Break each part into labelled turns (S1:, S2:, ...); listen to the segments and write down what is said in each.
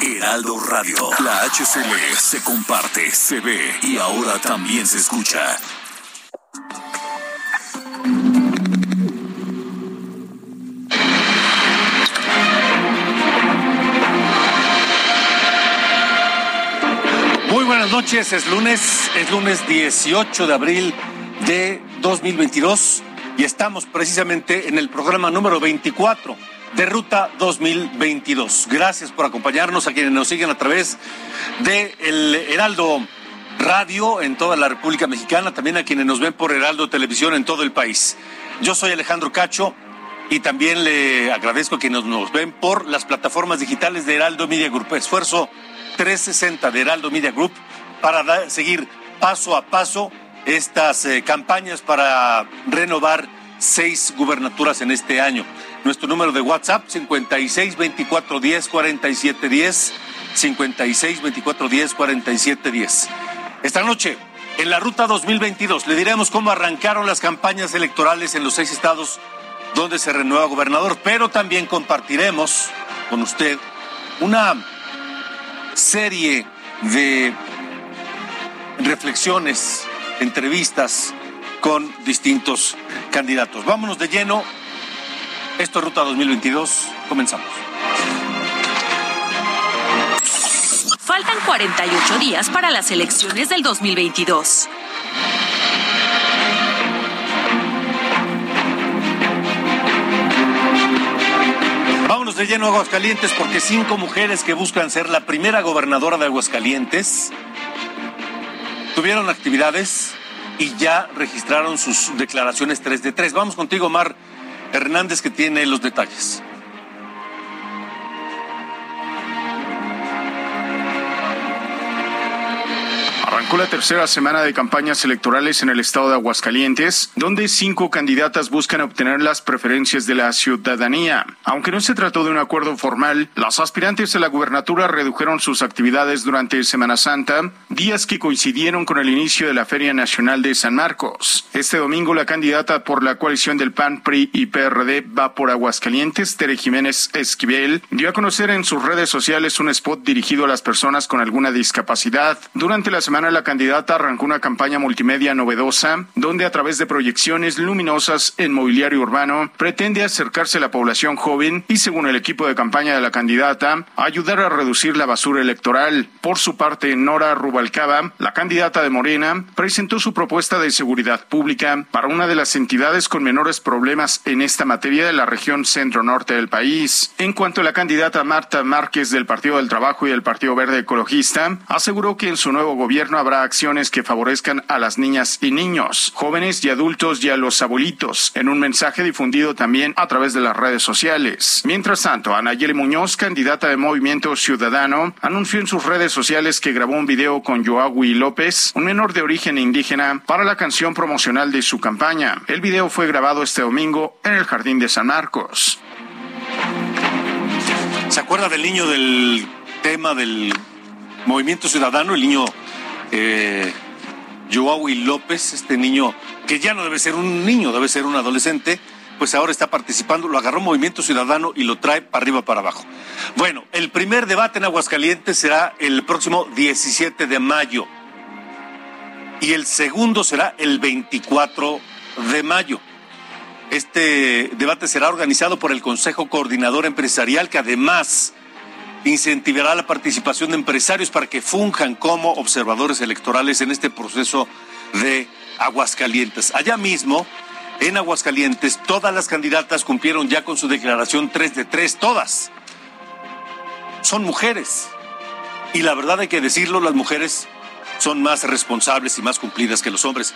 S1: Heraldo Radio. La HCL se comparte, se ve y ahora también se escucha.
S2: Muy buenas noches, es lunes, es lunes 18 de abril de 2022 y estamos precisamente en el programa número 24 de Ruta 2022. Gracias por acompañarnos a quienes nos siguen a través de el Heraldo Radio en toda la República Mexicana, también a quienes nos ven por Heraldo Televisión en todo el país. Yo soy Alejandro Cacho y también le agradezco a quienes nos ven por las plataformas digitales de Heraldo Media Group. Esfuerzo 360 de Heraldo Media Group para seguir paso a paso estas eh, campañas para renovar seis gubernaturas en este año. Nuestro número de WhatsApp 56 24 10 47 10 56 24 10 47 10. Esta noche en la ruta 2022 le diremos cómo arrancaron las campañas electorales en los seis estados donde se renueva gobernador, pero también compartiremos con usted una serie de reflexiones, entrevistas con distintos candidatos. Vámonos de lleno. Esto es Ruta 2022. Comenzamos.
S3: Faltan 48 días para las elecciones del 2022.
S2: Vámonos de lleno a Aguascalientes porque cinco mujeres que buscan ser la primera gobernadora de Aguascalientes tuvieron actividades y ya registraron sus declaraciones 3 de 3. Vamos contigo, Mar Hernández, que tiene los detalles.
S4: Arrancó la tercera semana de campañas electorales en el estado de Aguascalientes, donde cinco candidatas buscan obtener las preferencias de la ciudadanía. Aunque no se trató de un acuerdo formal, las aspirantes a la gubernatura redujeron sus actividades durante Semana Santa, días que coincidieron con el inicio de la Feria Nacional de San Marcos. Este domingo, la candidata por la coalición del PAN, PRI y PRD va por Aguascalientes, Tere Jiménez Esquivel, dio a conocer en sus redes sociales un spot dirigido a las personas con alguna discapacidad. Durante la semana, la candidata arrancó una campaña multimedia novedosa, donde a través de proyecciones luminosas en mobiliario urbano, pretende acercarse a la población joven y, según el equipo de campaña de la candidata, ayudar a reducir la basura electoral. Por su parte, Nora Rubalcaba, la candidata de Morena, presentó su propuesta de seguridad pública para una de las entidades con menores problemas en esta materia de la región centro-norte del país. En cuanto a la candidata Marta Márquez del Partido del Trabajo y del Partido Verde Ecologista, aseguró que en su nuevo gobierno habrá acciones que favorezcan a las niñas y niños, jóvenes y adultos y a los abuelitos, en un mensaje difundido también a través de las redes sociales. Mientras tanto, Anayeli Muñoz, candidata de Movimiento Ciudadano, anunció en sus redes sociales que grabó un video con Joahui López, un menor de origen indígena, para la canción promocional de su campaña. El video fue grabado este domingo en el Jardín de San Marcos.
S2: ¿Se acuerda del niño del tema del Movimiento Ciudadano? El niño eh, Joahui López, este niño que ya no debe ser un niño, debe ser un adolescente, pues ahora está participando, lo agarró Movimiento Ciudadano y lo trae para arriba para abajo. Bueno, el primer debate en Aguascalientes será el próximo 17 de mayo y el segundo será el 24 de mayo. Este debate será organizado por el Consejo Coordinador Empresarial, que además incentivará la participación de empresarios para que funjan como observadores electorales en este proceso de Aguascalientes. Allá mismo, en Aguascalientes, todas las candidatas cumplieron ya con su declaración 3 de 3, todas. Son mujeres. Y la verdad hay que decirlo, las mujeres son más responsables y más cumplidas que los hombres.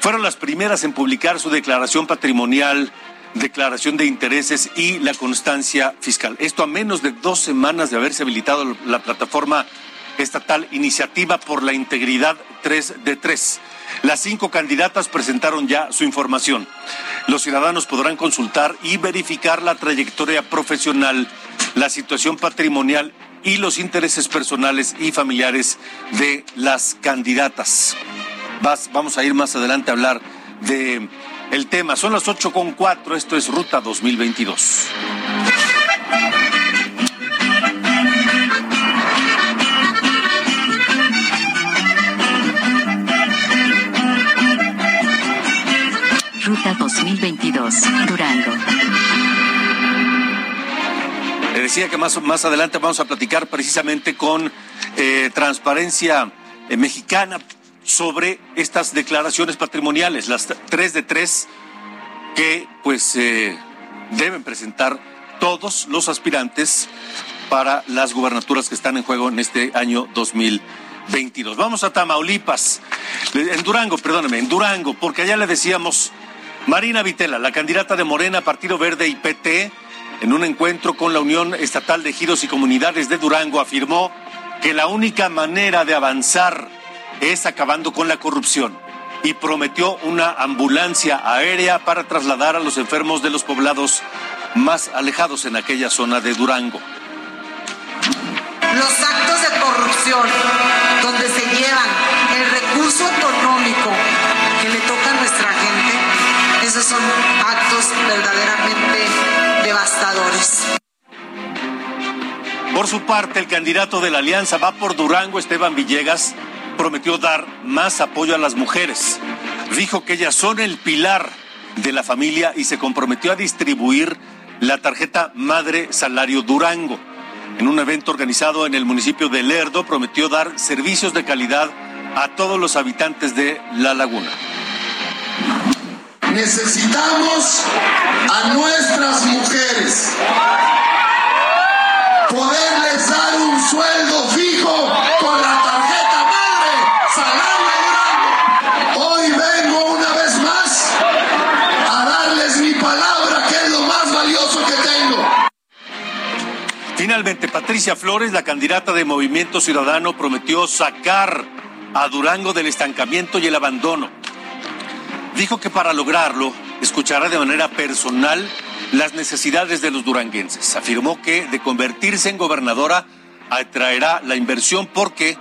S2: Fueron las primeras en publicar su declaración patrimonial declaración de intereses y la constancia fiscal. Esto a menos de dos semanas de haberse habilitado la plataforma estatal Iniciativa por la Integridad 3 de 3. Las cinco candidatas presentaron ya su información. Los ciudadanos podrán consultar y verificar la trayectoria profesional, la situación patrimonial y los intereses personales y familiares de las candidatas. vamos a ir más adelante a hablar de el tema. Son las ocho con cuatro. Esto es Ruta 2022.
S3: Ruta 2022, Durango.
S2: Le decía que más, más adelante vamos a platicar precisamente con eh, Transparencia eh, Mexicana sobre estas declaraciones patrimoniales, las tres de tres que pues eh, deben presentar todos los aspirantes para las gubernaturas que están en juego en este año 2022. Vamos a Tamaulipas, en Durango, perdóneme, en Durango, porque allá le decíamos Marina Vitela, la candidata de Morena, Partido Verde y PT, en un encuentro con la Unión Estatal de Ejidos y Comunidades de Durango, afirmó que la única manera de avanzar es acabando con la corrupción y prometió una ambulancia aérea para trasladar a los enfermos de los poblados más alejados en aquella zona de Durango.
S5: Los actos de corrupción donde se llevan el recurso económico que le toca a nuestra gente esos son actos verdaderamente devastadores.
S2: Por su parte, el candidato de la Alianza va por Durango, Esteban Villegas, prometió dar más apoyo a las mujeres. Dijo que ellas son el pilar de la familia y se comprometió a distribuir la tarjeta Madre Salario Durango. En un evento organizado en el municipio de Lerdo, prometió dar servicios de calidad a todos los habitantes de La Laguna
S6: necesitamos a nuestras mujeres. Poderles dar un sueldo
S2: Finalmente, Patricia Flores, la candidata de Movimiento Ciudadano, prometió sacar a Durango del estancamiento y el abandono dijo que para lograrlo escuchará de manera personal las necesidades de los duranguenses. Afirmó que de convertirse en gobernadora atraerá la inversión porque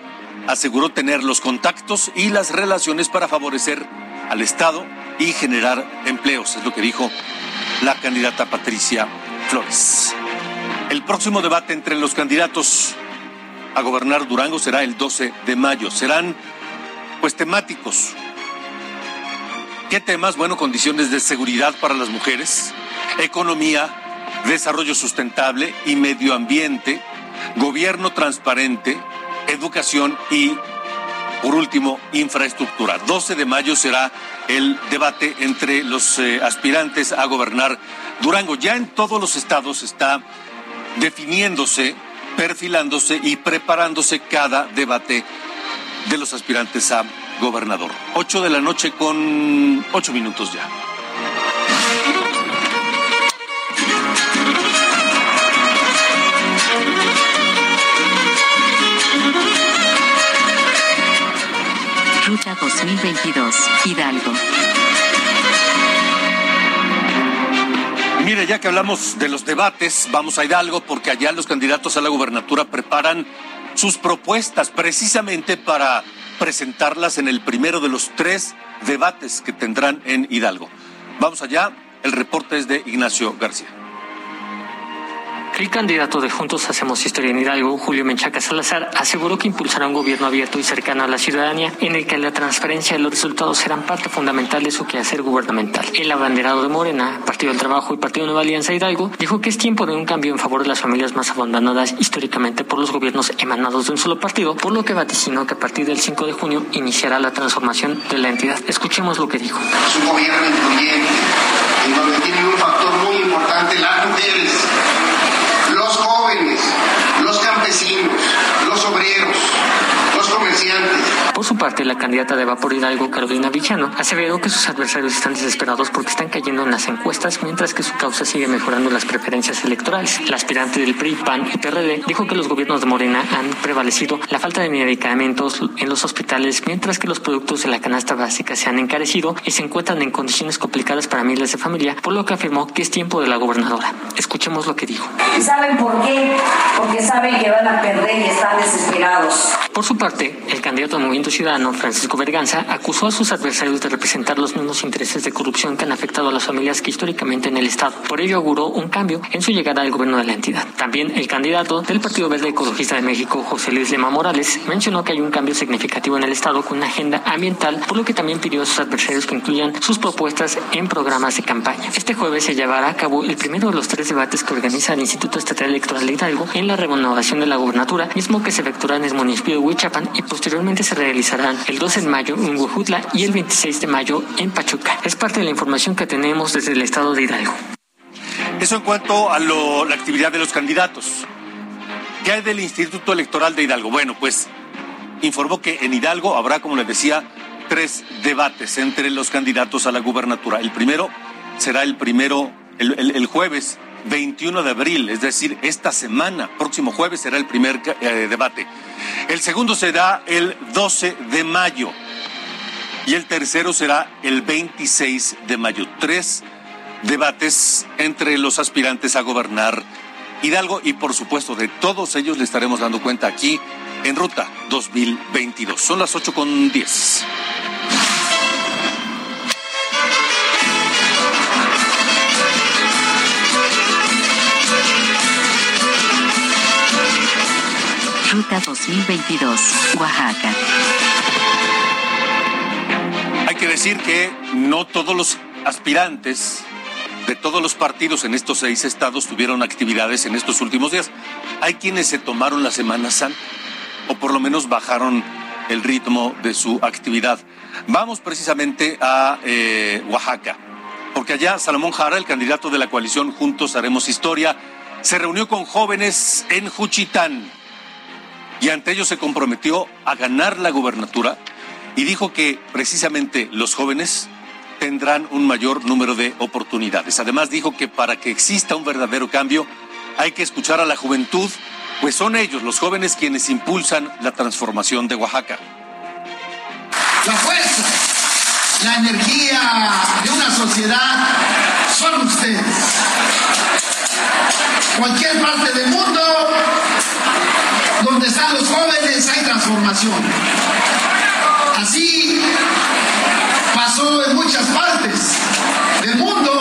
S2: aseguró tener los contactos y las relaciones para favorecer al Estado y generar empleos, es lo que dijo la candidata Patricia Flores. El próximo debate entre los candidatos a gobernar Durango será el 12 de mayo. Serán pues temáticos ¿Qué temas? Bueno, condiciones de seguridad para las mujeres, economía, desarrollo sustentable y medio ambiente, gobierno transparente, educación y, por último, infraestructura. 12 de mayo será el debate entre los eh, aspirantes a gobernar Durango. Ya en todos los estados está definiéndose, perfilándose y preparándose cada debate de los aspirantes a gobernador. Ocho de la noche con ocho minutos ya.
S3: Ruta 2022, Hidalgo.
S2: Mire, ya que hablamos de los debates, vamos a Hidalgo porque allá los candidatos a la gubernatura preparan sus propuestas precisamente para presentarlas en el primero de los tres debates que tendrán en Hidalgo. Vamos allá, el reporte es de Ignacio García.
S7: El candidato de Juntos Hacemos Historia en Hidalgo, Julio Menchaca Salazar, aseguró que impulsará un gobierno abierto y cercano a la ciudadanía en el que la transparencia y los resultados serán parte fundamental de su quehacer gubernamental. El abanderado de Morena, Partido del Trabajo y Partido Nueva Alianza Hidalgo, dijo que es tiempo de un cambio en favor de las familias más abandonadas históricamente por los gobiernos emanados de un solo partido, por lo que vaticinó que a partir del 5 de junio iniciará la transformación de la entidad. Escuchemos lo que dijo.
S8: Es un gobierno incluyente, en donde un factor muy importante las mujeres comerciantes.
S7: Por su parte, la candidata de Vapor Hidalgo, Carolina Villano, aseveró que sus adversarios están desesperados porque están cayendo en las encuestas, mientras que su causa sigue mejorando las preferencias electorales. La aspirante del PRI, PAN y PRD dijo que los gobiernos de Morena han prevalecido la falta de medicamentos en los hospitales, mientras que los productos de la canasta básica se han encarecido y se encuentran en condiciones complicadas para miles de familias, por lo que afirmó que es tiempo de la gobernadora. Escuchemos lo que dijo.
S9: ¿Y saben por qué? Porque saben que van a perder y están desesperados.
S7: Por su parte, el candidato del Movimiento Ciudadano, Francisco Berganza, acusó a sus adversarios de representar los mismos intereses de corrupción que han afectado a las familias que históricamente en el Estado. Por ello auguró un cambio en su llegada al gobierno de la entidad. También el candidato del Partido Verde Ecologista de México, José Luis Lema Morales, mencionó que hay un cambio significativo en el Estado con una agenda ambiental, por lo que también pidió a sus adversarios que incluyan sus propuestas en programas de campaña. Este jueves se llevará a cabo el primero de los tres debates que organiza el Instituto Estatal Electoral de Hidalgo en la renovación de la gubernatura, mismo que se efectuará en el municipio de Huichapan y posteriormente se el 12 de mayo en Huejutla y el 26 de mayo en Pachuca. Es parte de la información que tenemos desde el estado de Hidalgo.
S2: Eso en cuanto a la actividad de los candidatos. ¿Qué hay del Instituto Electoral de Hidalgo? Bueno, pues informó que en Hidalgo habrá, como les decía, tres debates entre los candidatos a la gubernatura. El primero será el primero, el, jueves 21 de abril, es decir, esta semana, próximo jueves será el primer eh, debate. El segundo será el 12 de mayo y el tercero será el 26 de mayo. Tres debates entre los aspirantes a gobernar Hidalgo y por supuesto de todos ellos le estaremos dando cuenta aquí en Ruta 2022. Son las 8 con 10.
S3: Ruta 2022, Oaxaca.
S2: Hay que decir que no todos los aspirantes de todos los partidos en estos seis estados tuvieron actividades en estos últimos días. Hay quienes se tomaron la Semana Santa o por lo menos bajaron el ritmo de su actividad. Vamos precisamente a eh, Oaxaca, porque allá Salomón Jara, el candidato de la coalición Juntos Haremos Historia, se reunió con jóvenes en Juchitán y ante ellos se comprometió a ganar la gubernatura y dijo que precisamente los jóvenes tendrán un mayor número de oportunidades. Además dijo que para que exista un verdadero cambio hay que escuchar a la juventud, pues son ellos, los jóvenes, quienes impulsan la transformación de Oaxaca.
S6: La fuerza, la energía de una sociedad son ustedes. Cualquier parte del mundo donde están los jóvenes hay transformación. Así pasó en muchas partes del mundo.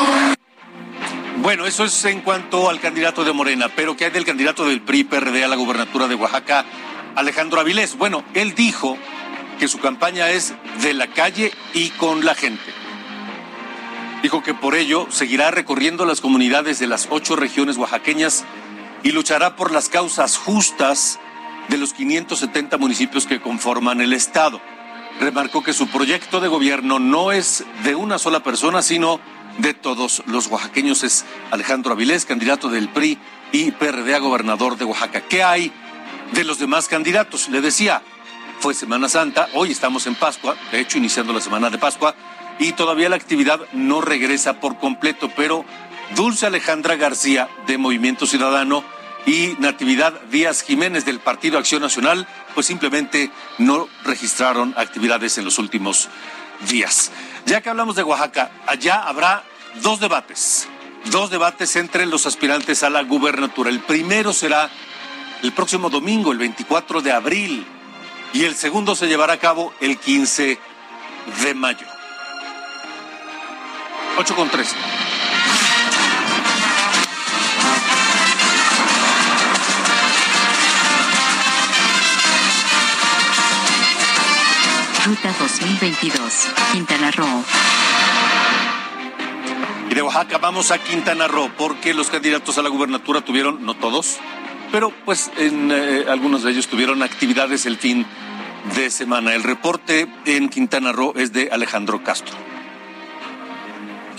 S2: Bueno, eso es en cuanto al candidato de Morena, pero ¿qué hay del candidato del PRI-PRD a la gubernatura de Oaxaca, Alejandro Avilés? Bueno, él dijo que su campaña es de la calle y con la gente. Dijo que por ello seguirá recorriendo las comunidades de las ocho regiones oaxaqueñas y luchará por las causas justas de los 570 municipios que conforman el Estado remarcó que su proyecto de gobierno no es de una sola persona, sino de todos los oaxaqueños. Es Alejandro Avilés, candidato del PRI y PRD a gobernador de Oaxaca. ¿Qué hay de los demás candidatos? Le decía, fue Semana Santa, hoy estamos en Pascua, de hecho iniciando la semana de Pascua, y todavía la actividad no regresa por completo, pero Dulce Alejandra García de Movimiento Ciudadano y Natividad Díaz Jiménez del Partido Acción Nacional, pues simplemente no registraron actividades en los últimos días. Ya que hablamos de Oaxaca, allá habrá dos debates, dos debates entre los aspirantes a la gubernatura. El primero será el próximo domingo, el 24 de abril, y el segundo se llevará a cabo el 15 de mayo. 8 con 13.
S3: Ruta 2022, Quintana Roo.
S2: Y de Oaxaca vamos a Quintana Roo, porque los candidatos a la gubernatura tuvieron, no todos, pero pues en eh, algunos de ellos tuvieron actividades el fin de semana. El reporte en Quintana Roo es de Alejandro Castro.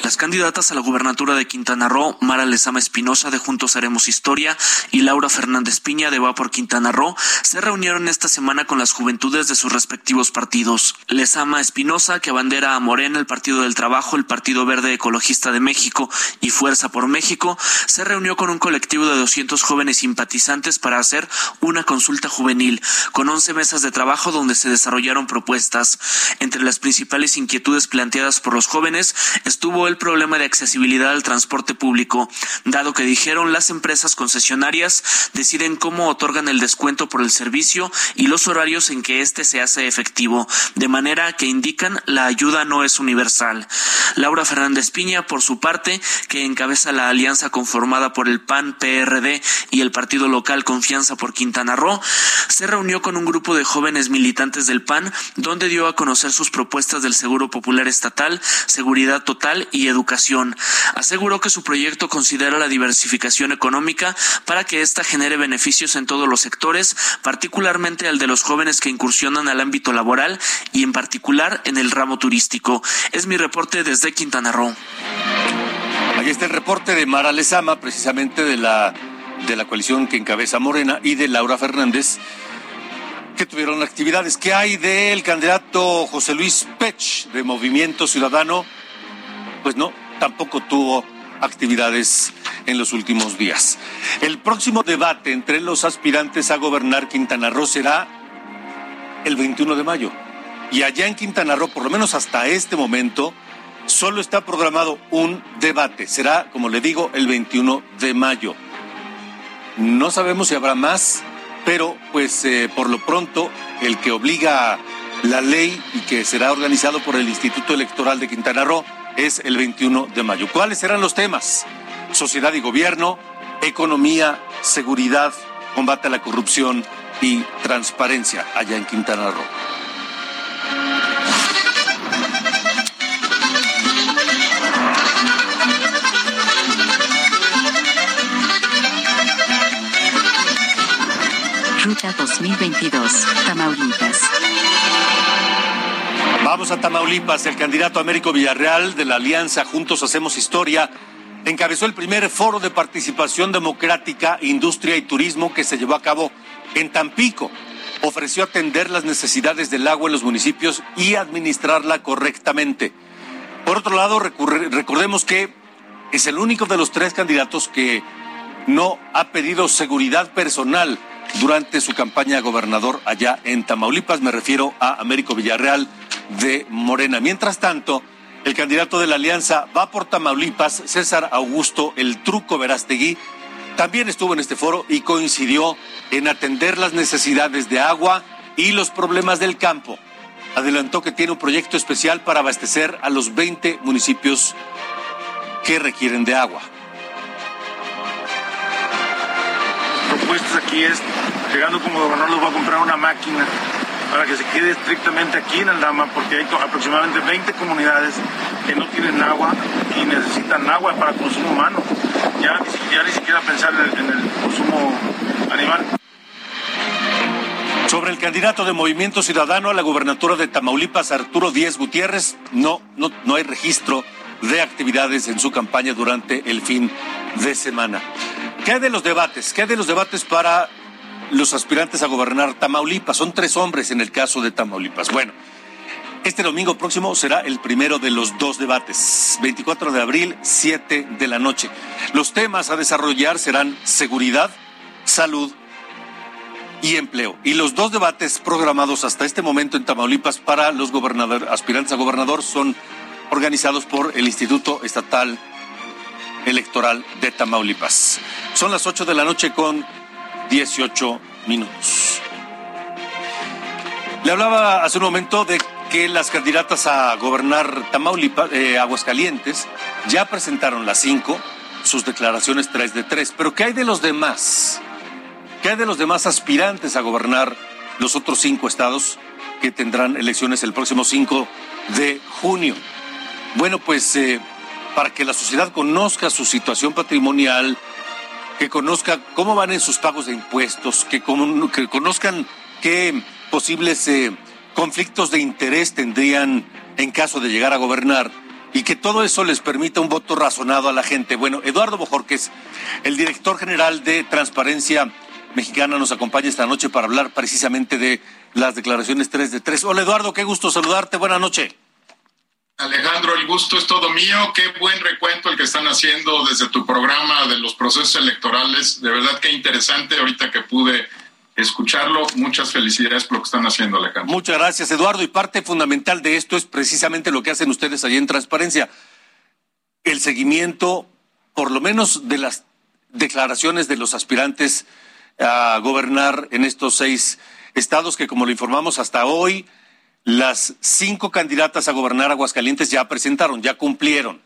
S10: Las candidatas a la gubernatura de Quintana Roo, Mara Lezama Espinosa de Juntos Haremos Historia y Laura Fernández Piña de Va por Quintana Roo, se reunieron esta semana con las juventudes de sus respectivos partidos. Lezama Espinosa, que abandera a Morena, el Partido del Trabajo, el Partido Verde Ecologista de México y Fuerza por México, se reunió con un colectivo de 200 jóvenes simpatizantes para hacer una consulta juvenil, con 11 mesas de trabajo donde se desarrollaron propuestas. Entre las principales inquietudes planteadas por los jóvenes estuvo el problema de accesibilidad al transporte público, dado que dijeron las empresas concesionarias deciden cómo otorgan el descuento por el servicio y los horarios en que éste se hace efectivo, de manera que indican la ayuda no es universal. Laura Fernández Piña, por su parte, que encabeza la alianza conformada por el PAN, PRD y el partido local Confianza por Quintana Roo, se reunió con un grupo de jóvenes militantes del PAN, donde dio a conocer sus propuestas del Seguro Popular Estatal, seguridad total y educación. Aseguró que su proyecto considera la diversificación económica para que ésta genere beneficios en todos los sectores, particularmente al de los jóvenes que incursionan al ámbito laboral y en particular en el ramo turístico. Es mi reporte desde Quintana Roo.
S2: Ahí está el reporte de Mara Lezama, precisamente de la, de la coalición que encabeza Morena, y de Laura Fernández, que tuvieron actividades. ¿Qué hay del candidato José Luis Pech de Movimiento Ciudadano? Pues no, tampoco tuvo actividades en los últimos días. El próximo debate entre los aspirantes a gobernar Quintana Roo será el 21 de mayo. Y allá en Quintana Roo, por lo menos hasta este momento, solo está programado un debate. Será, como le digo, el 21 de mayo. No sabemos si habrá más, pero pues eh, por lo pronto el que obliga la ley y que será organizado por el Instituto Electoral de Quintana Roo es el 21 de mayo. ¿Cuáles serán los temas? Sociedad y gobierno, economía, seguridad, combate a la corrupción y transparencia allá en Quintana Roo.
S3: Ruta 2022, Tamaulipas.
S2: Vamos a Tamaulipas. El candidato Américo Villarreal de la Alianza Juntos Hacemos Historia encabezó el primer foro de participación democrática, industria y turismo que se llevó a cabo en Tampico. Ofreció atender las necesidades del agua en los municipios y administrarla correctamente. Por otro lado, recordemos que es el único de los tres candidatos que no ha pedido seguridad personal durante su campaña a gobernador allá en Tamaulipas. Me refiero a Américo Villarreal de Morena. Mientras tanto, el candidato de la alianza va por Tamaulipas, César Augusto El Truco Verastegui, también estuvo en este foro y coincidió en atender las necesidades de agua y los problemas del campo. Adelantó que tiene un proyecto especial para abastecer a los 20 municipios que requieren de agua.
S11: propuestas aquí es, llegando como gobernador, voy a comprar una máquina para que se quede estrictamente aquí en Aldama, porque hay aproximadamente 20 comunidades que no tienen agua y necesitan agua para consumo humano. Ya, ya ni siquiera pensar en el consumo animal.
S2: Sobre el candidato de Movimiento Ciudadano a la gubernatura de Tamaulipas, Arturo Díez Gutiérrez, no, no, no hay registro de actividades en su campaña durante el fin de semana. ¿Qué de los debates? ¿Qué de los debates para los aspirantes a gobernar Tamaulipas? Son tres hombres en el caso de Tamaulipas. Bueno, este domingo próximo será el primero de los dos debates, 24 de abril, 7 de la noche. Los temas a desarrollar serán seguridad, salud y empleo. Y los dos debates programados hasta este momento en Tamaulipas para los aspirantes a gobernador son organizados por el Instituto Estatal Electoral de Tamaulipas. Son las 8 de la noche con 18 minutos. Le hablaba hace un momento de que las candidatas a gobernar Tamaulipas, eh, Aguascalientes, ya presentaron las cinco, sus declaraciones tres de tres. Pero ¿qué hay de los demás? ¿Qué hay de los demás aspirantes a gobernar los otros cinco estados que tendrán elecciones el próximo 5 de junio? Bueno, pues eh, para que la sociedad conozca su situación patrimonial, que conozca cómo van en sus pagos de impuestos, que, conozcan qué posibles eh, conflictos de interés tendrían en caso de llegar a gobernar. y que todo eso les permita un voto razonado a la gente. Bueno, Eduardo Bojorquez, el director general de Transparencia Mexicana, nos acompaña esta noche para hablar precisamente de las declaraciones 3 de 3. Hola Eduardo, qué gusto saludarte, buena noche.
S12: Alejandro, el gusto es todo mío. Qué buen recuento el que están haciendo desde tu programa de los procesos electorales. De verdad que interesante ahorita que pude escucharlo. Muchas felicidades por lo que están haciendo, Alejandro.
S2: Muchas gracias, Eduardo. Y parte fundamental de esto es precisamente lo que hacen ustedes allí en Transparencia. El seguimiento, por lo menos, de las declaraciones de los aspirantes a gobernar en estos seis estados que, como lo informamos hasta hoy, las cinco candidatas a gobernar Aguascalientes ya presentaron, ya cumplieron.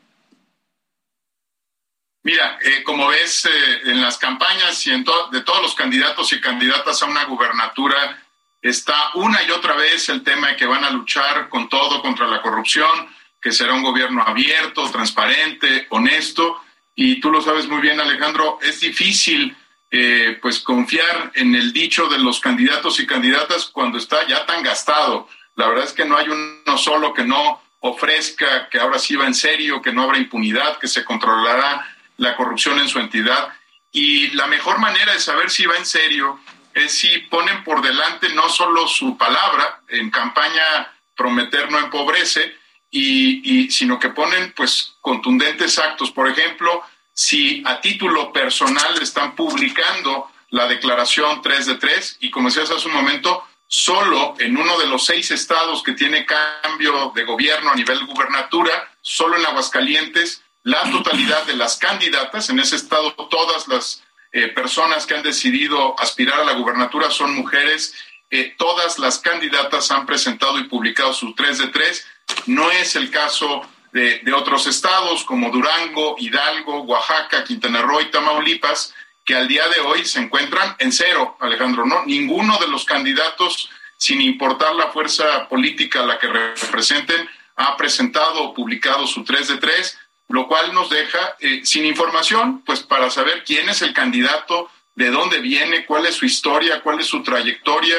S12: Mira, eh, como ves eh, en las campañas y en de todos los candidatos y candidatas a una gubernatura, está una y otra vez el tema de que van a luchar con todo contra la corrupción, que será un gobierno abierto, transparente, honesto. Y tú lo sabes muy bien, Alejandro, es difícil eh, pues confiar en el dicho de los candidatos y candidatas cuando está ya tan gastado. La verdad es que no hay uno solo que no ofrezca que ahora sí va en serio, que no habrá impunidad, que se controlará la corrupción en su entidad. Y la mejor manera de saber si va en serio es si ponen por delante no solo su palabra, en campaña prometer no empobrece, y, sino que ponen pues contundentes actos. Por ejemplo, si a título personal están publicando la declaración 3 de 3, y como decías hace un momento, solo en uno de los seis estados que tiene cambio de gobierno a nivel gubernatura, solo en Aguascalientes, la totalidad de las candidatas, en ese estado todas las eh, personas que han decidido aspirar a la gubernatura son mujeres, eh, todas las candidatas han presentado y publicado su 3 de 3, no es el caso de, de otros estados como Durango, Hidalgo, Oaxaca, Quintana Roo y Tamaulipas, que al día de hoy se encuentran en cero, Alejandro, ¿no? Ninguno de los candidatos, sin importar la fuerza política a la que representen, ha presentado o publicado su 3 de 3 lo cual nos deja eh, sin información, pues para saber quién es el candidato, de dónde viene, cuál es su historia, cuál es su trayectoria,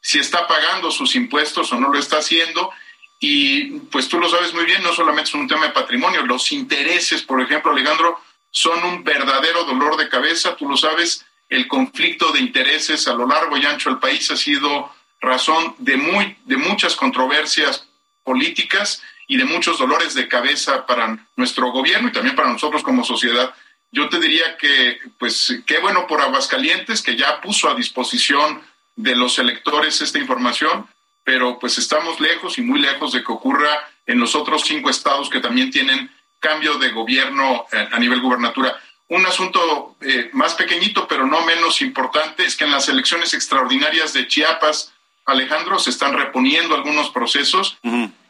S12: si está pagando sus impuestos o no lo está haciendo. Y pues tú lo sabes muy bien, no solamente es un tema de patrimonio, los intereses, por ejemplo, Alejandro, son un verdadero dolor de cabeza, tú lo sabes, el conflicto de intereses a lo largo y ancho del país ha sido razón de, muy, de muchas controversias políticas y de muchos dolores de cabeza para nuestro gobierno y también para nosotros como sociedad. Yo te diría que, pues, qué bueno por Aguascalientes, que ya puso a disposición de los electores esta información, pero pues estamos lejos y muy lejos de que ocurra en los otros cinco estados que también tienen cambio de gobierno eh, a nivel gubernatura. Un asunto eh, más pequeñito, pero no menos importante, es que en las elecciones extraordinarias de Chiapas, Alejandro, se están reponiendo algunos procesos.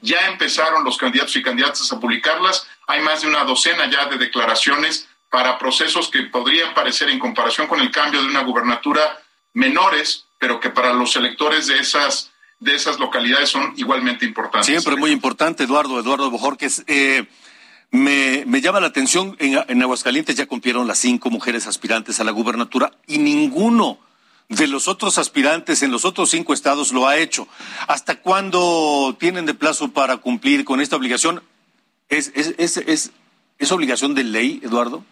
S12: Ya empezaron los candidatos y candidatas a publicarlas. Hay más de una docena ya de declaraciones para procesos que podrían parecer en comparación con el cambio de una gubernatura menores, pero que para los electores de esas de esas localidades son igualmente importantes.
S2: Siempre muy importante, Eduardo, Eduardo Bojorques. Eh, me, me, llama la atención, en, en Aguascalientes ya cumplieron las cinco mujeres aspirantes a la gubernatura y ninguno de los otros aspirantes en los otros cinco estados lo ha hecho. ¿Hasta cuándo tienen de plazo para cumplir con esta obligación? ¿Es, es, es, es, es obligación de ley, Eduardo?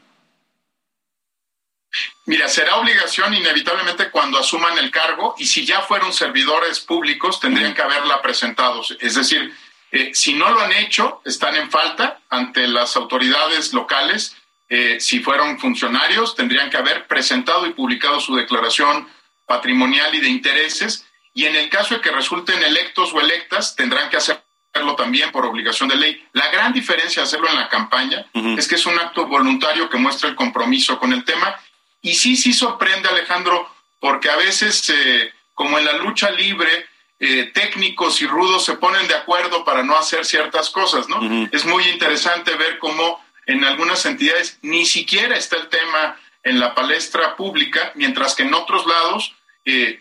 S12: Mira, será obligación inevitablemente cuando asuman el cargo y si ya fueron servidores públicos tendrían que haberla presentado. Es decir, eh, si no lo han hecho, están en falta ante las autoridades locales. Eh, si fueron funcionarios, tendrían que haber presentado y publicado su declaración patrimonial y de intereses, y en el caso de que resulten electos o electas, tendrán que hacerlo también por obligación de ley. La gran diferencia de hacerlo en la campaña es que es un acto voluntario que muestra el compromiso con el tema, y sí, sí sorprende, Alejandro, porque a veces, eh, como en la lucha libre, eh, técnicos y rudos se ponen de acuerdo para no hacer ciertas cosas, ¿no? Es muy interesante ver cómo en algunas entidades ni siquiera está el tema en la palestra pública, mientras que en otros lados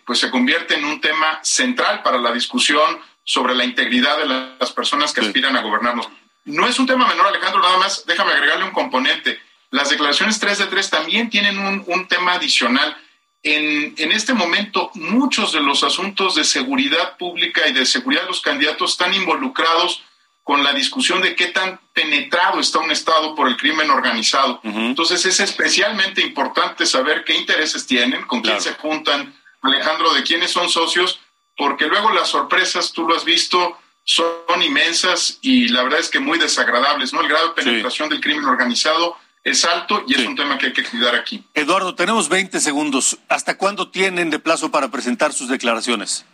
S12: pues se convierte en un tema central para la discusión sobre la integridad de las personas que aspiran a gobernarnos. No es un tema menor, Alejandro, nada más déjame agregarle un componente. Las declaraciones 3 de 3 también tienen un, un tema adicional. En, en, este momento, muchos de los asuntos de seguridad pública y de seguridad de los candidatos están involucrados con la discusión de qué tan penetrado está un Estado por el crimen organizado. Entonces es especialmente importante saber qué intereses tienen, con quién se juntan, Alejandro, de quiénes son socios, porque luego las sorpresas, tú lo has visto, son inmensas y la verdad es que muy desagradables, ¿no? El grado de penetración del crimen organizado es alto y es un tema que hay que cuidar aquí.
S2: Eduardo, tenemos 20 segundos. ¿Hasta cuándo tienen de plazo para presentar sus declaraciones?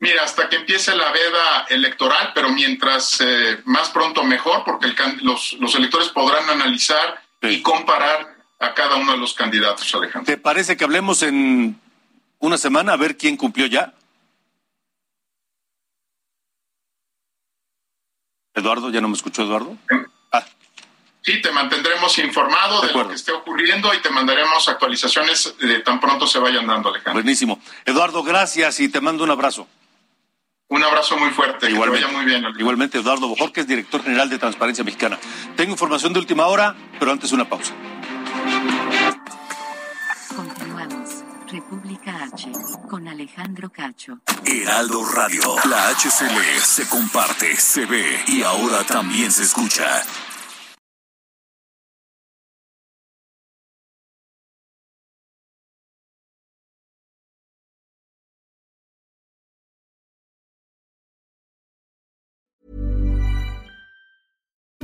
S12: Mira, hasta que empiece la veda electoral, pero mientras eh, más pronto mejor, porque los, los, electores podrán analizar y comparar a cada uno de los candidatos, Alejandro.
S2: ¿Te parece que hablemos en una semana a ver quién cumplió ya? Eduardo, ¿ya no me escuchó Eduardo?
S12: Ah. Sí, te mantendremos informado de, lo que esté ocurriendo y te mandaremos actualizaciones de tan pronto se vayan dando, Alejandro.
S2: Buenísimo. Eduardo, gracias y te mando un abrazo.
S12: Un abrazo muy fuerte.
S2: Igualmente,
S12: muy bien.
S2: Igualmente, Eduardo Bojor, que es director general de Transparencia Mexicana. Tengo información de última hora, pero antes una pausa.
S3: Continuamos. República H con Alejandro Cacho.
S1: Heraldo Radio. La HCL se comparte, se ve y ahora también se escucha.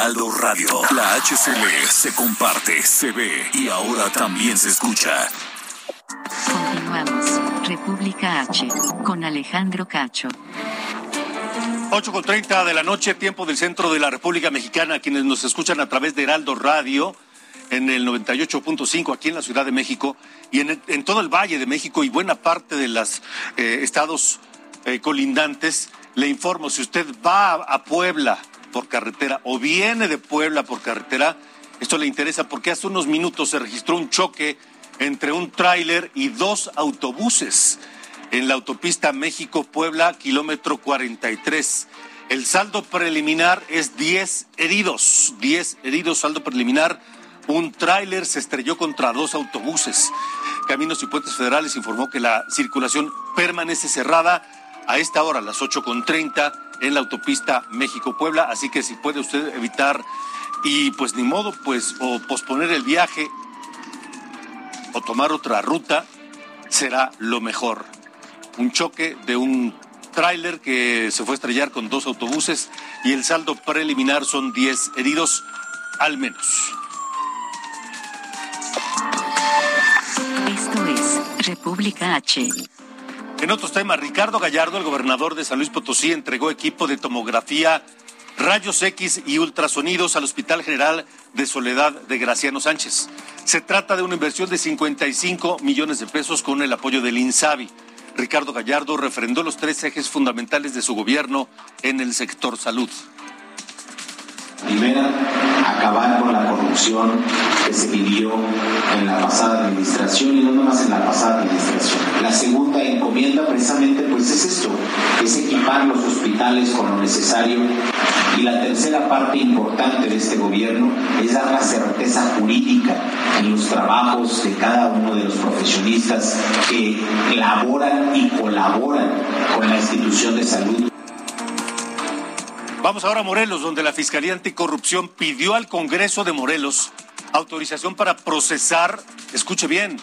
S1: Heraldo Radio. La HCL se comparte, se ve y ahora también se escucha.
S3: Continuamos. República H con Alejandro Cacho.
S2: 8 con 30 de la noche, tiempo del centro de la República Mexicana, quienes nos escuchan a través de Heraldo Radio en el 98.5 aquí en la Ciudad de México y en, todo el Valle de México y buena parte de los eh, estados eh, colindantes. Le informo, si usted va a Puebla por carretera o viene de Puebla por carretera, esto le interesa porque hace unos minutos se registró un choque entre un tráiler y dos autobuses en la autopista México-Puebla, kilómetro 43. El saldo preliminar es 10 heridos, 10 heridos, saldo preliminar. Un tráiler se estrelló contra dos autobuses. Caminos y Puentes Federales informó que la circulación permanece cerrada a esta hora, a las 8.30, en la autopista México-Puebla. Así que si puede usted evitar y pues ni modo, pues o posponer el viaje o tomar otra ruta, será lo mejor. Un choque de un tráiler que se fue a estrellar con dos autobuses y el saldo preliminar son 10 heridos al menos.
S3: Esto es República H.
S2: En otros temas, Ricardo Gallardo, el gobernador de San Luis Potosí, entregó equipo de tomografía, rayos X y ultrasonidos al Hospital General de Soledad de Graciano Sánchez. Se trata de una inversión de 55 millones de pesos con el apoyo del INSABI. Ricardo Gallardo refrendó los tres ejes fundamentales de su gobierno en el sector salud.
S13: Primera, acabar con la corrupción que se vivió en la pasada administración y no nomás en la pasada administración. La segunda encomienda precisamente pues es esto, es equipar los hospitales con lo necesario. Y la tercera parte importante de este gobierno es dar la certeza jurídica en los trabajos de cada uno de los profesionistas que laboran y colaboran con la institución de salud
S2: Vamos ahora a Morelos, donde la Fiscalía Anticorrupción pidió al Congreso de Morelos autorización para procesar, escuche bien,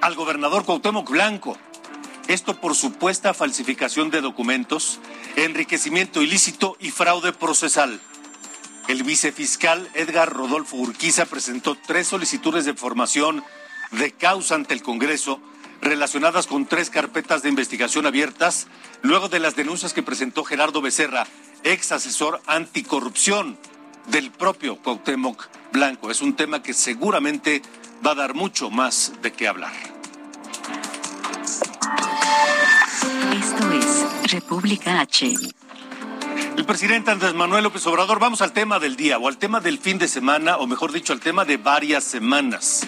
S2: al gobernador Cuauhtémoc Blanco. Esto por supuesta falsificación de documentos, enriquecimiento ilícito y fraude procesal. El vicefiscal Edgar Rodolfo Urquiza presentó tres solicitudes de formación de causa ante el Congreso relacionadas con tres carpetas de investigación abiertas luego de las denuncias que presentó Gerardo Becerra, ex asesor anticorrupción del propio Cuauhtémoc Blanco. Es un tema que seguramente va a dar mucho más de qué hablar.
S3: es República H.
S2: El presidente Andrés Manuel López Obrador, vamos al tema del día o al tema del fin de semana, o mejor dicho, al tema de varias semanas.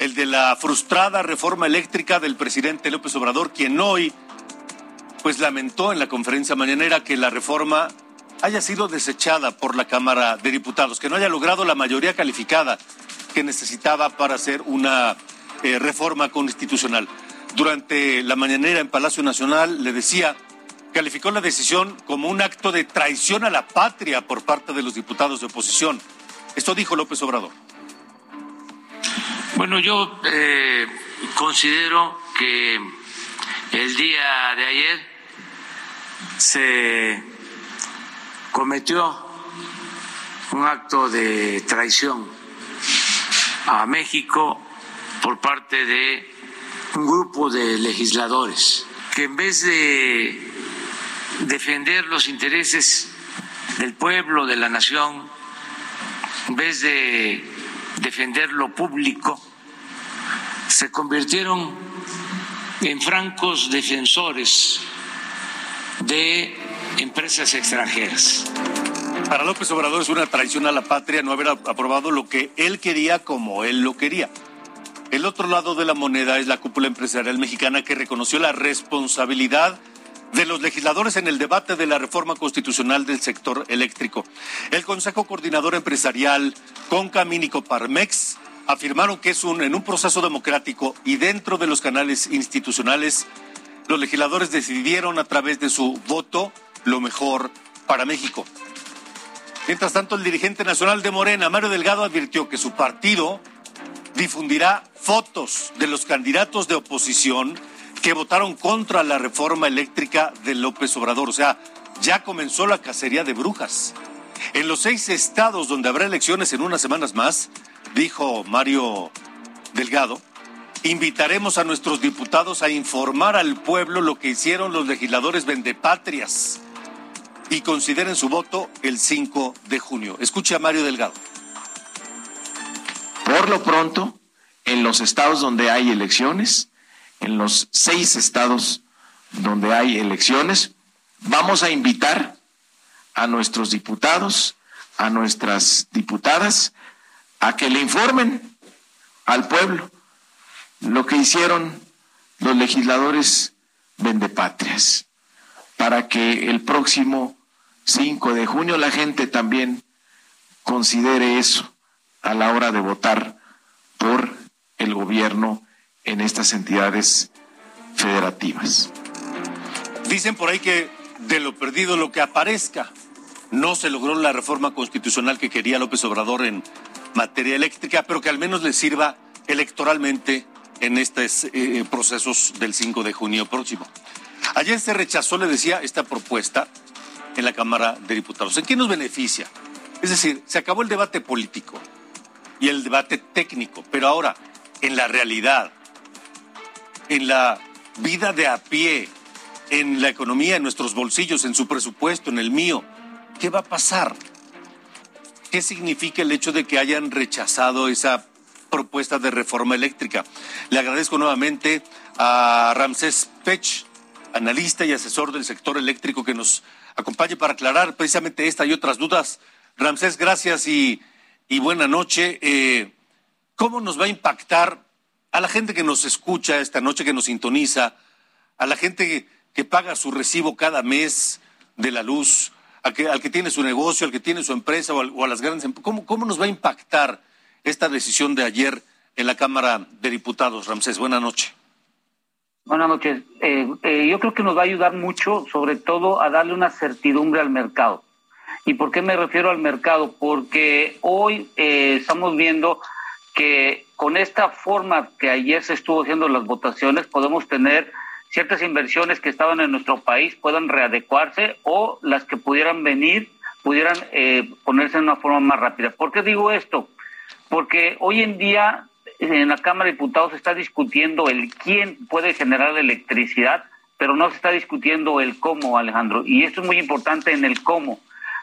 S2: El de la frustrada reforma eléctrica del presidente López Obrador, quien hoy pues lamentó en la conferencia mañanera que la reforma haya sido desechada por la Cámara de Diputados, que no haya logrado la mayoría calificada que necesitaba para hacer una eh, reforma constitucional. Durante la mañanera en Palacio Nacional le decía, calificó la decisión como un acto de traición a la patria por parte de los diputados de oposición. Esto dijo López Obrador.
S14: Bueno, yo eh, considero que el día de ayer se cometió un acto de traición a México por parte de un grupo de legisladores que en vez de defender los intereses del pueblo, de la nación, en vez de defender lo público, se convirtieron en francos defensores de empresas extranjeras.
S2: Para López Obrador es una traición a la patria no haber aprobado lo que él quería como él lo quería. El otro lado de la moneda es la cúpula empresarial mexicana que reconoció la responsabilidad de los legisladores en el debate de la reforma constitucional del sector eléctrico. El Consejo Coordinador Empresarial, Concamín y Parmex afirmaron que es un, en un proceso democrático y dentro de los canales institucionales los legisladores decidieron a través de su voto lo mejor para México. Mientras tanto, el dirigente nacional de Morena, Mario Delgado, advirtió que su partido difundirá fotos de los candidatos de oposición que votaron contra la reforma eléctrica de López Obrador. O sea, ya comenzó la cacería de brujas. En los seis estados donde habrá elecciones en unas semanas más, dijo Mario Delgado, Invitaremos a nuestros diputados a informar al pueblo lo que hicieron los legisladores vendepatrias y consideren su voto el 5 de junio. Escuche a Mario Delgado.
S15: Por lo pronto, en los estados donde hay elecciones, en los seis estados donde hay elecciones, vamos a invitar a nuestros diputados, a nuestras diputadas, a que le informen al pueblo lo que hicieron los legisladores vendepatrias, para que el próximo 5 de junio la gente también considere eso a la hora de votar por el gobierno en estas entidades federativas.
S2: Dicen por ahí que de lo perdido lo que aparezca. No se logró la reforma constitucional que quería López Obrador en materia eléctrica, pero que al menos le sirva electoralmente en estos eh, procesos del 5 de junio próximo. Ayer se rechazó, le decía, esta propuesta en la Cámara de Diputados. ¿En qué nos beneficia? Es decir, se acabó el debate político y el debate técnico, pero ahora, en la realidad, en la vida de a pie, en la economía, en nuestros bolsillos, en su presupuesto, en el mío, ¿qué va a pasar? ¿Qué significa el hecho de que hayan rechazado esa propuesta de reforma eléctrica. Le agradezco nuevamente a Ramsés Pech, analista y asesor del sector eléctrico, que nos acompañe para aclarar precisamente esta y otras dudas. Ramsés, gracias y, buena noche. Eh, ¿Cómo nos va a impactar a la gente que nos escucha esta noche, que nos sintoniza, a la gente que, paga su recibo cada mes de la luz, al que tiene su negocio, al que tiene su empresa o, a las grandes empresas? ¿Cómo, ¿Cómo nos va a impactar? Esta decisión de ayer en la Cámara de Diputados. Ramsés, buenas noches.
S16: Buenas noches. Eh, eh, yo creo que nos va a ayudar mucho, sobre todo, a darle una certidumbre al mercado. ¿Y por qué me refiero al mercado? Porque hoy eh, estamos viendo que con esta forma que ayer se estuvo haciendo las votaciones, podemos tener ciertas inversiones que estaban en nuestro país puedan readecuarse o las que pudieran venir pudieran ponerse en una forma más rápida. ¿Por qué digo esto? Porque hoy en día en la Cámara de Diputados se está discutiendo el quién puede generar electricidad, pero no se está discutiendo el cómo, Alejandro. Y esto es muy importante en el cómo.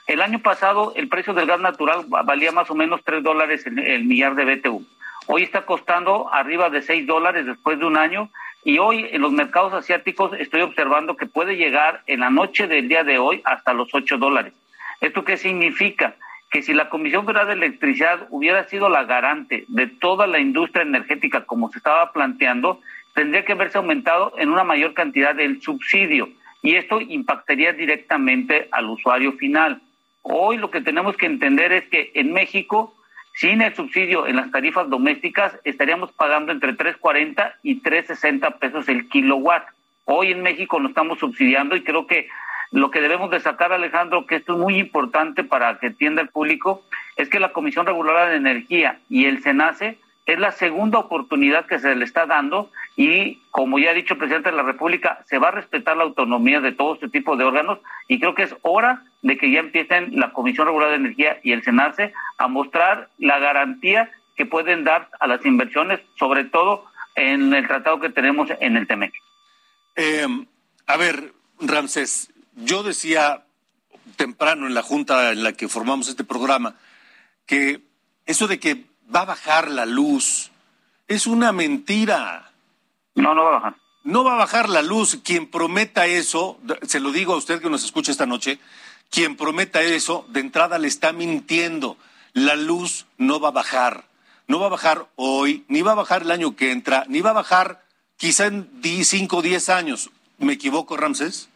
S16: El año pasado el precio del gas natural valía más o menos 3 dólares el, el millar de BTU. Hoy está costando arriba de 6 dólares después de un año Y hoy en los mercados asiáticos estoy observando que puede llegar en la noche del día de hoy hasta los 8 dólares. ¿Esto qué significa? Que si la Comisión Federal de Electricidad hubiera sido la garante de toda la industria energética como se estaba planteando, tendría que haberse aumentado en una mayor cantidad del subsidio y esto impactaría directamente al usuario final. Hoy lo que tenemos que entender es que en México, sin el subsidio en las tarifas domésticas, estaríamos pagando entre 3.40 y 3.60 pesos el kilowatt. Hoy en México lo estamos subsidiando y creo que lo que debemos de sacar, Alejandro, que esto es muy importante para que entienda el público, es que la Comisión Reguladora de Energía y el SENACE es la segunda oportunidad que se le está dando y, como ya ha dicho el presidente de la República, se va a respetar la autonomía de todo este tipo de órganos y creo que es hora de que ya empiecen la Comisión Regular de Energía y el SENACE a mostrar la garantía que pueden dar a las inversiones, sobre todo en el tratado que tenemos en el TEMEC.
S2: Eh, a ver, Ramsés, yo decía temprano en la junta en la que formamos este programa que eso de que va a bajar la luz. Es una mentira.
S16: No, no va a bajar.
S2: No va a bajar la luz. Quien prometa eso, se lo digo a usted que nos escucha esta noche, quien prometa eso, de entrada le está mintiendo. La luz no va a bajar. No va a bajar hoy, ni va a bajar el año que entra, ni va a bajar quizá en 5 o 10 años. ¿Me equivoco, Ramsés?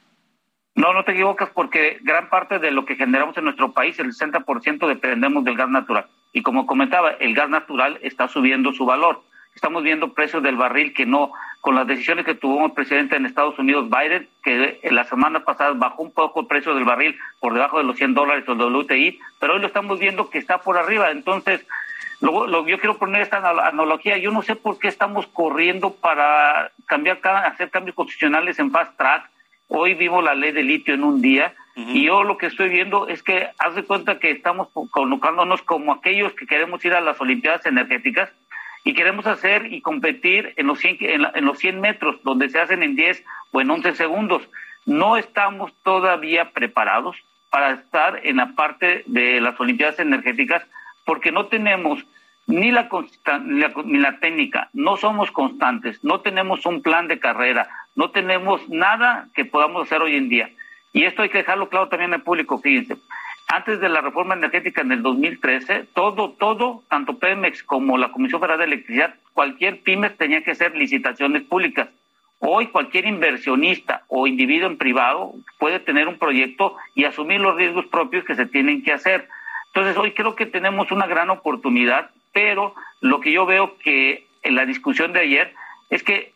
S16: No, no te equivocas porque gran parte de lo que generamos en nuestro país, el 60% dependemos del gas natural. Y como comentaba, el gas natural está subiendo su valor. Estamos viendo precios del barril que no, con las decisiones que tuvo el presidente en Estados Unidos, Biden, que la semana pasada bajó un poco el precio del barril por debajo de los 100 dólares el WTI, pero hoy lo estamos viendo que está por arriba. Entonces, lo, yo quiero poner esta analogía. Yo no sé por qué estamos corriendo para cambiar, hacer cambios constitucionales en fast track. Hoy vimos la ley de litio en un día y yo lo que estoy viendo es que haz de cuenta que estamos colocándonos como aquellos que queremos ir a las Olimpiadas Energéticas y queremos hacer y competir en los 100, en, los 100 metros, donde se hacen en 10 o en 11 segundos. No estamos todavía preparados para estar en la parte de las Olimpiadas Energéticas porque no tenemos ni la, ni la, ni la técnica, no somos constantes, no tenemos un plan de carrera, no tenemos nada que podamos hacer hoy en día. Y esto hay que dejarlo claro también al público, fíjense. Antes de la reforma energética en el 2013, todo, todo, tanto Pemex como la Comisión Federal de Electricidad, cualquier pyme tenía que hacer licitaciones públicas. Hoy cualquier inversionista o individuo en privado puede tener un proyecto y asumir los riesgos propios que se tienen que hacer. Entonces hoy creo que tenemos una gran oportunidad, pero lo que yo veo que en la discusión de ayer es que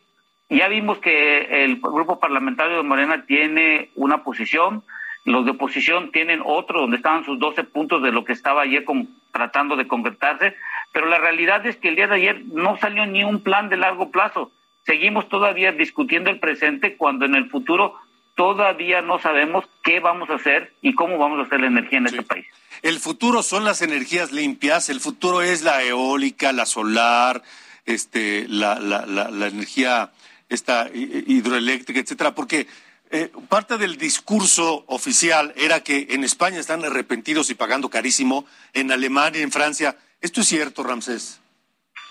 S16: ya vimos que el grupo parlamentario de Morena tiene una posición, los de oposición tienen otro, donde estaban sus 12 puntos de lo que estaba ayer tratando de concretarse, pero la realidad es que el día de ayer no salió ni un plan de largo plazo. Seguimos todavía discutiendo el presente cuando en el futuro todavía no sabemos qué vamos a hacer y cómo vamos a hacer la energía en este país.
S2: El futuro son las energías limpias, el futuro es la eólica, la solar, este, la, la, la, la energía esta hidroeléctrica, etcétera, porque eh, parte del discurso oficial era que en España están arrepentidos y pagando carísimo, en Alemania, en Francia. ¿Esto es cierto, Ramsés?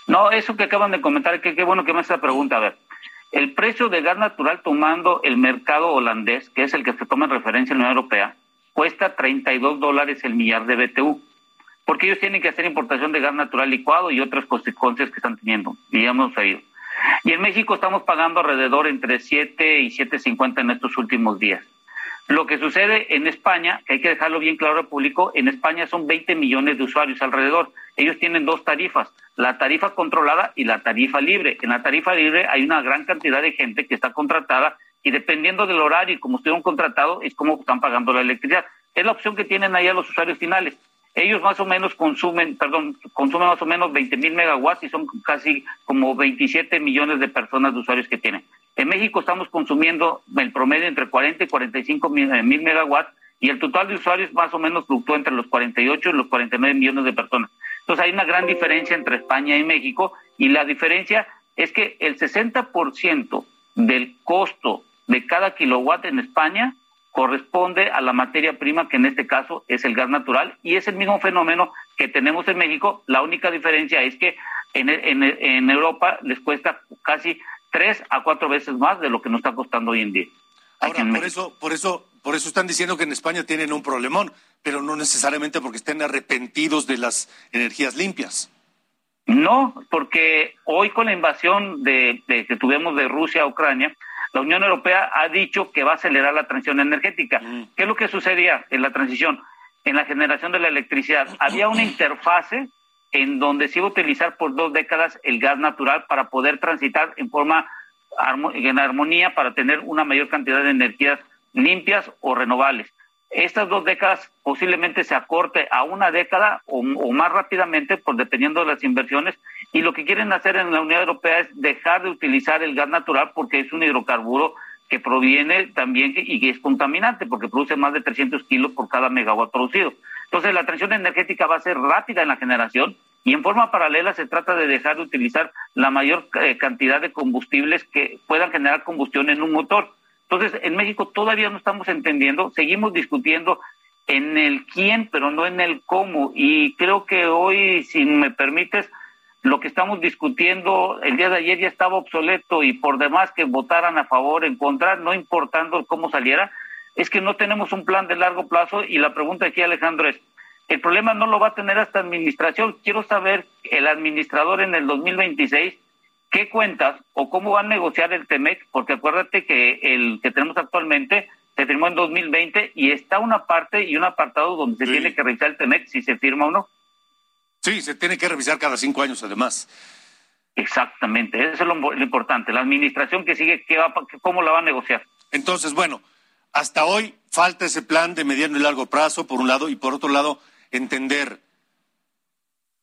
S16: No, eso que acaban de comentar, qué bueno que me hace la pregunta. A ver, el precio de gas natural tomando el mercado holandés, que es el que se toma en referencia en la Unión Europea, cuesta 32 dólares el millar de BTU, porque ellos tienen que hacer importación de gas natural licuado y otras consecuencias que están teniendo, y ya hemos sabido. Y en México estamos pagando alrededor entre 7 y 7.50 en estos últimos días. Lo que sucede en España, que hay que dejarlo bien claro al público, en España son 20 millones de usuarios alrededor. Ellos tienen dos tarifas, la tarifa controlada y la tarifa libre. En la tarifa libre hay una gran cantidad de gente que está contratada y dependiendo del horario y como estuvieron contratados es como están pagando la electricidad. Es la opción que tienen allá los usuarios finales ellos más o menos consumen, perdón, consumen más o menos 20 mil megawatts y son casi como 27 millones de personas de usuarios que tienen. En México estamos consumiendo el promedio entre 40 y 45 eh, mil megawatts y el total de usuarios más o menos fluctúa entre los 48 y los 49 millones de personas. Entonces hay una gran diferencia entre España y México y la diferencia es que el 60% del costo de cada kilowatt en España corresponde a la materia prima, que en este caso es el gas natural, y es el mismo fenómeno que tenemos en México. La única diferencia es que en, en, Europa les cuesta casi tres a cuatro veces más de lo que nos está costando hoy en día.
S2: Ahora, por eso, por eso, por eso están diciendo que en España tienen un problemón, pero no necesariamente porque estén arrepentidos de las energías limpias.
S16: No, porque hoy con la invasión de, que tuvimos de Rusia a Ucrania, la Unión Europea ha dicho que va a acelerar la transición energética. ¿Qué es lo que sucedía en la transición? En la generación de la electricidad. Había una interfase en donde se iba a utilizar por dos décadas el gas natural para poder transitar en forma en armonía para tener una mayor cantidad de energías limpias o renovables. Estas dos décadas posiblemente se acorte a una década o, más rápidamente, por dependiendo de las inversiones. Y lo que quieren hacer en la Unión Europea es dejar de utilizar el gas natural porque es un hidrocarburo que proviene también y que es contaminante porque produce más de 300 kilos por cada megawatt producido. Entonces la transición energética va a ser rápida en la generación y en forma paralela se trata de dejar de utilizar la mayor eh, cantidad de combustibles que puedan generar combustión en un motor. Entonces, en México todavía no estamos entendiendo, seguimos discutiendo en el quién, pero no en el cómo. Y creo que hoy, si me permites, lo que estamos discutiendo el día de ayer ya estaba obsoleto y por demás que votaran a favor, en contra, no importando cómo saliera, es que no tenemos un plan de largo plazo y la pregunta aquí, Alejandro, es, el problema no lo va a tener esta administración. Quiero saber, el administrador en el 2026, qué cuentas o cómo va a negociar el TEMEC, porque acuérdate que el que tenemos actualmente se firmó en 2020 y está una parte y un apartado donde se tiene que revisar el TEMEC si se firma o no.
S2: Sí, se tiene que revisar cada cinco años además.
S16: Exactamente, eso es lo, importante. La administración que sigue, ¿qué va, ¿cómo la va a negociar?
S2: Entonces, bueno, hasta hoy falta ese plan de mediano y largo plazo, por un lado, y por otro lado, entender,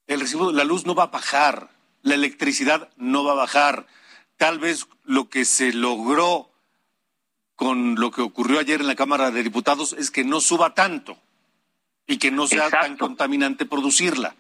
S2: el recibo de la luz no va a bajar, la electricidad no va a bajar. Tal vez lo que se logró con lo que ocurrió ayer en la Cámara de Diputados es que no suba tanto y que no sea tan contaminante producirla.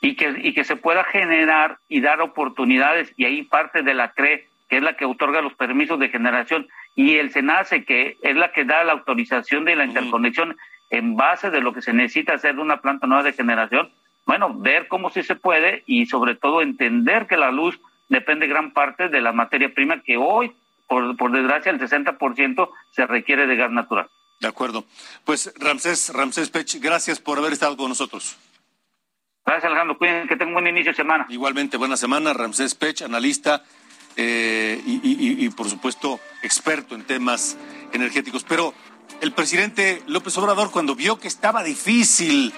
S16: Y que, y que se pueda generar y dar oportunidades, y ahí parte de la CRE, que es la que otorga los permisos de generación, y el SENACE, que es la que da la autorización de la interconexión, en base de lo que se necesita hacer de una planta nueva de generación, bueno, ver cómo sí se puede y sobre todo entender que la luz depende gran parte de la materia prima que hoy, por, por desgracia, el 60% se requiere de gas natural.
S2: De acuerdo. Pues Ramsés, Ramsés Pech, gracias por haber estado con nosotros.
S16: Gracias, Alejandro. Cuídense, que tengan un buen inicio de semana.
S2: Igualmente, buena semana. Ramsés Pech, analista eh, y, y, por supuesto, experto en temas energéticos. Pero el presidente López Obrador, cuando vio que estaba difícil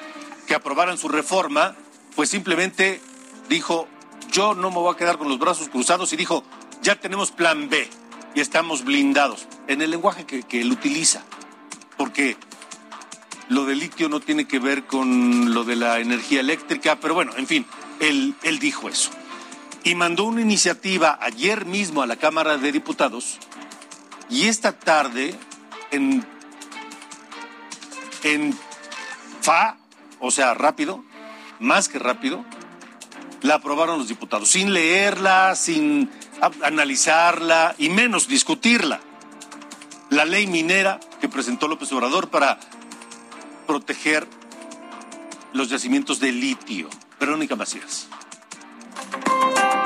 S2: que aprobaran su reforma, pues simplemente dijo, yo no me voy a quedar con los brazos cruzados y dijo, ya tenemos plan B y estamos blindados, en el lenguaje que, él utiliza, porque lo del litio no tiene que ver con lo de la energía eléctrica, pero bueno, en fin, él, él dijo eso. Y mandó una iniciativa ayer mismo a la Cámara de Diputados y esta tarde en en FA, o sea, rápido, más que rápido, la aprobaron los diputados, sin leerla, sin analizarla y menos discutirla. La ley minera que presentó López Obrador para proteger los yacimientos de litio. Verónica Macías.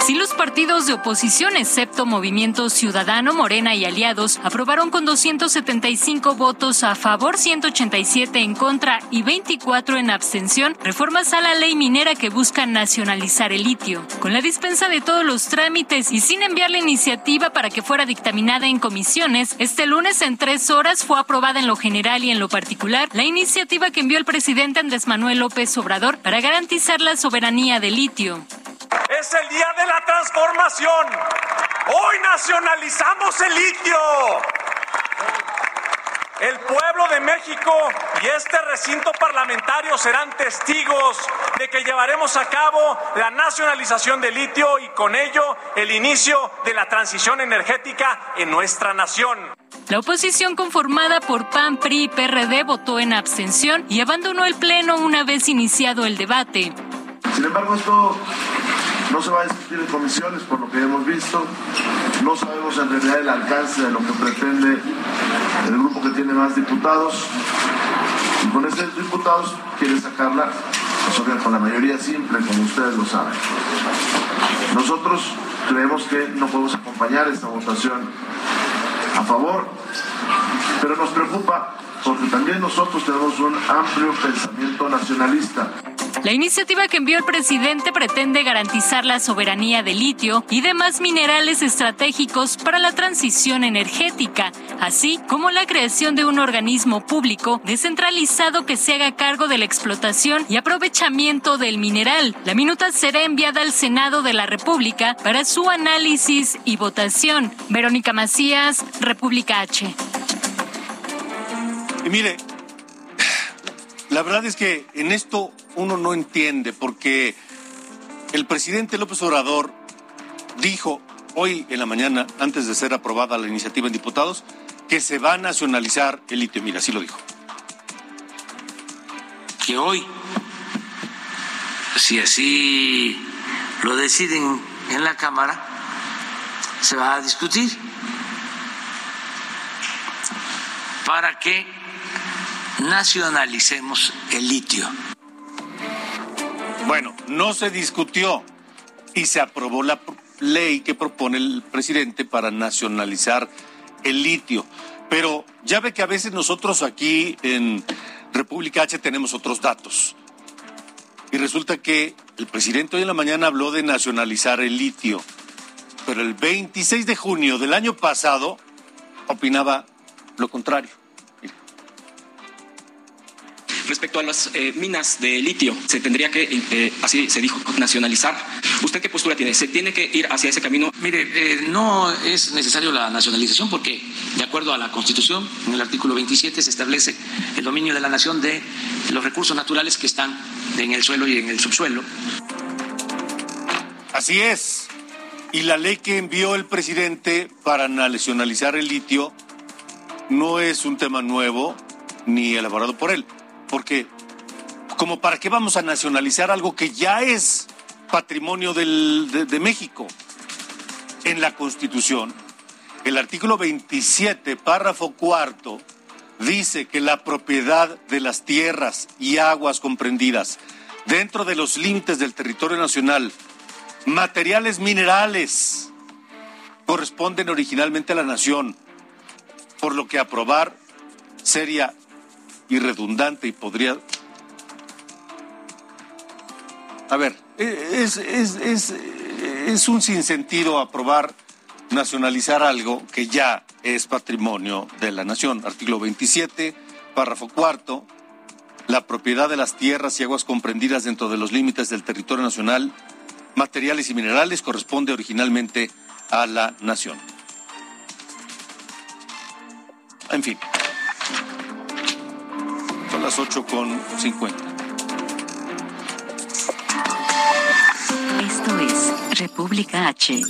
S3: Si los partidos de oposición, excepto Movimiento Ciudadano, Morena y aliados, aprobaron con 275 votos a favor, 187 en contra y 24 en abstención reformas a la ley minera que busca nacionalizar el litio. Con la dispensa de todos los trámites y sin enviar la iniciativa para que fuera dictaminada en comisiones, este lunes en tres horas fue aprobada en lo general y en lo particular la iniciativa que envió el presidente Andrés Manuel López Obrador para garantizar la soberanía del litio.
S17: Es el día de la transformación. Hoy nacionalizamos el litio. El pueblo de México y este recinto parlamentario serán testigos de que llevaremos a cabo la nacionalización del litio y con ello el inicio de la transición energética en nuestra nación.
S3: La oposición conformada por PAN, PRI y PRD votó en abstención y abandonó el Pleno una vez iniciado el debate.
S18: Sin embargo, esto no se va a discutir en comisiones por lo que hemos visto. No sabemos en realidad el alcance de lo que pretende el grupo que tiene más diputados. Y con estos diputados quiere sacarla pues, con la mayoría simple, como ustedes lo saben. Nosotros creemos que no podemos acompañar esta votación a favor, pero nos preocupa porque también nosotros tenemos un amplio pensamiento nacionalista.
S3: La iniciativa que envió el presidente pretende garantizar la soberanía de litio y demás minerales estratégicos para la transición energética, así como la creación de un organismo público descentralizado que se haga cargo de la explotación y aprovechamiento del mineral. La minuta será enviada al Senado de la República para su análisis y votación. Verónica Macías, República H.
S2: Y mire, la verdad es que en esto uno no entiende porque el presidente López Obrador dijo hoy en la mañana, antes de ser aprobada la iniciativa en diputados, que se va a nacionalizar el litio. Mira, así lo dijo.
S14: Que hoy, si así lo deciden en la Cámara, se va a discutir para que nacionalicemos el litio.
S2: Bueno, no se discutió y se aprobó la ley que propone el presidente para nacionalizar el litio. Pero ya ve que a veces nosotros aquí en República H tenemos otros datos. Y resulta que el presidente hoy en la mañana habló de nacionalizar el litio. Pero el 26 de junio del año pasado opinaba lo contrario.
S19: Respecto a las eh, minas de litio, se tendría que, eh, así se dijo, nacionalizar. ¿Usted qué postura tiene? ¿Se tiene que ir hacia ese camino?
S14: Mire, eh, no es necesario la nacionalización porque, de acuerdo a la Constitución, en el artículo 27 se establece el dominio de la nación de los recursos naturales que están en el suelo y en el subsuelo.
S2: Así es. Y la ley que envió el presidente para nacionalizar el litio no es un tema nuevo ni elaborado por él porque como para qué vamos a nacionalizar algo que ya es patrimonio de, de México. En la Constitución, el artículo 27, párrafo cuarto, dice que la propiedad de las tierras y aguas comprendidas dentro de los límites del territorio nacional, materiales minerales, corresponden originalmente a la nación, por lo que aprobar sería y redundante y podría... A ver, es, es, es, es un sinsentido aprobar, nacionalizar algo que ya es patrimonio de la nación. Artículo 27, párrafo cuarto. La propiedad de las tierras y aguas comprendidas dentro de los límites del territorio nacional, materiales y minerales, corresponde originalmente a la nación. En fin las 8 con 50.
S3: Esto es República H.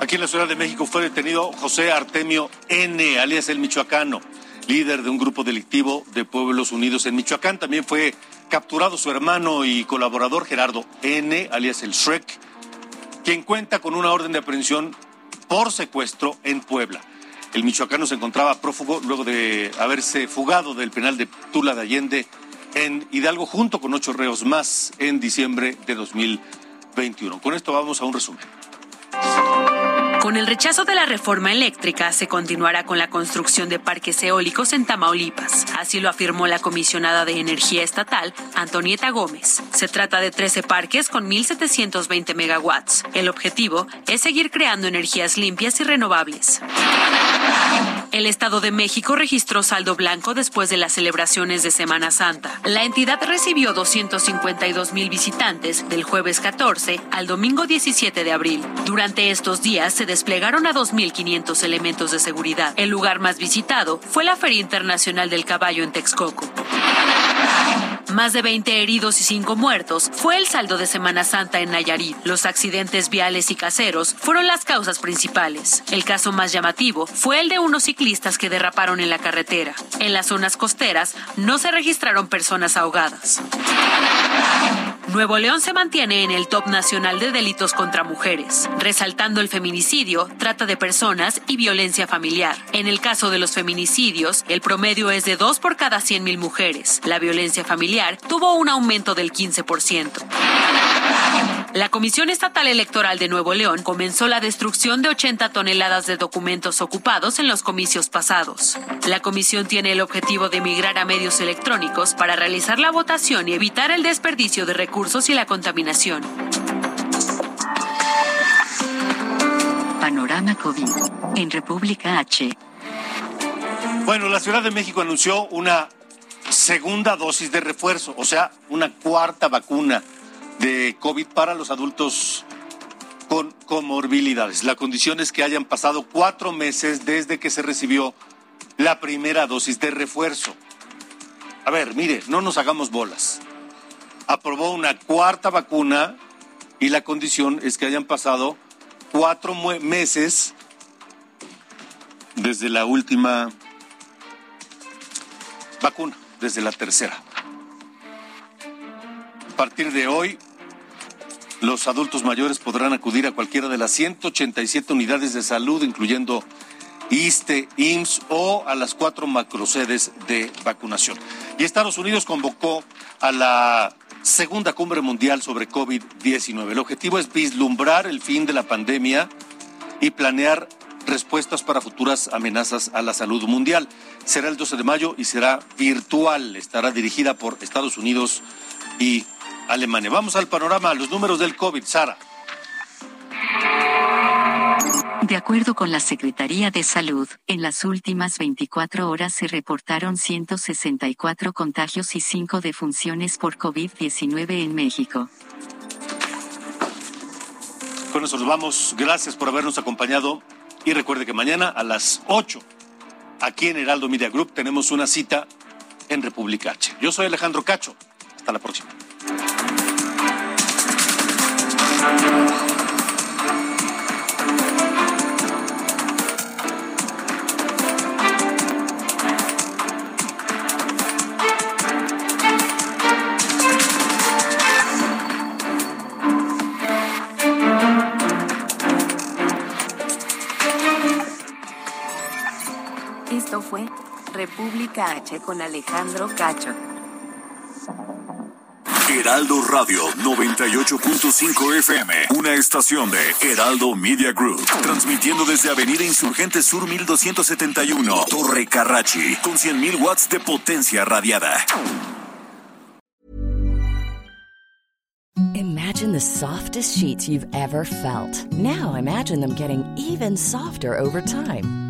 S2: Aquí en la Ciudad de México fue detenido José Artemio N., alias el Michoacano, líder de un grupo delictivo de Pueblos Unidos en Michoacán. También fue capturado su hermano y colaborador Gerardo N., alias el Shrek, quien cuenta con una orden de aprehensión por secuestro en Puebla. El michoacano se encontraba prófugo luego de haberse fugado del penal de Tula de Allende en Hidalgo junto con ocho reos más en diciembre de 2021. Con esto vamos a un resumen.
S20: Con el rechazo de la reforma eléctrica, se continuará con la construcción de parques eólicos en Tamaulipas. Así lo afirmó la comisionada de Energía Estatal, Antonieta Gómez. Se trata de 13 parques con 1.720 megawatts. El objetivo es seguir creando energías limpias y renovables. El Estado de México registró saldo blanco después de las celebraciones de Semana Santa. La entidad recibió 252 mil visitantes del jueves 14 al domingo 17 de abril. Durante estos días se desplegaron a 2.500 elementos de seguridad. El lugar más visitado fue la Feria Internacional del Caballo en Texcoco. Más de 20 heridos y 5 muertos fue el saldo de Semana Santa en Nayarit. Los accidentes viales y caseros fueron las causas principales. El caso más llamativo fue el de unos ciclistas que derraparon en la carretera. En las zonas costeras no se registraron personas ahogadas. Nuevo León se mantiene en el top nacional de delitos contra mujeres, resaltando el feminicidio, trata de personas y violencia familiar. En el caso de los feminicidios, el promedio es de 2 por cada 100.000 mujeres. La violencia familiar tuvo un aumento del 15%. La Comisión Estatal Electoral de Nuevo León comenzó la destrucción de 80 toneladas de documentos ocupados en los comicios pasados. La comisión tiene el objetivo de migrar a medios electrónicos para realizar la votación y evitar el desperdicio de recursos y la contaminación.
S21: Panorama COVID en República H.
S2: Bueno, la Ciudad de México anunció una segunda dosis de refuerzo, o sea, una cuarta vacuna de COVID para los adultos con comorbilidades. La condición es que hayan pasado cuatro meses desde que se recibió la primera dosis de refuerzo. A ver, mire, no nos hagamos bolas. Aprobó una cuarta vacuna y la condición es que hayan pasado cuatro meses desde la última vacuna, desde la tercera. A partir de hoy, los adultos mayores podrán acudir a cualquiera de las 187 unidades de salud, incluyendo ISTE, IMSS o a las cuatro macrosedes de vacunación. Y Estados Unidos convocó a la segunda cumbre mundial sobre COVID-19. El objetivo es vislumbrar el fin de la pandemia y planear respuestas para futuras amenazas a la salud mundial. Será el 12 de mayo y será virtual. Estará dirigida por Estados Unidos y Alemania. Vamos al panorama, los números del COVID. Sara.
S21: De acuerdo con la Secretaría de Salud, en las últimas 24 horas se reportaron 164 contagios y 5 defunciones por COVID-19 en México.
S2: Con eso nos vamos. Gracias por habernos acompañado. Y recuerde que mañana a las 8, aquí en Heraldo Media Group, tenemos una cita en República H. Yo soy Alejandro Cacho. Hasta la próxima.
S21: Esto fue República H con Alejandro Cacho.
S1: Heraldo Radio 98.5 FM, una estación de Heraldo Media Group, transmitiendo desde Avenida Insurgente Sur 1271, Torre Carrachi, con 100.000 watts de potencia radiada.
S22: Imagine the softest sheets you've ever felt. Now imagine them getting even softer over time.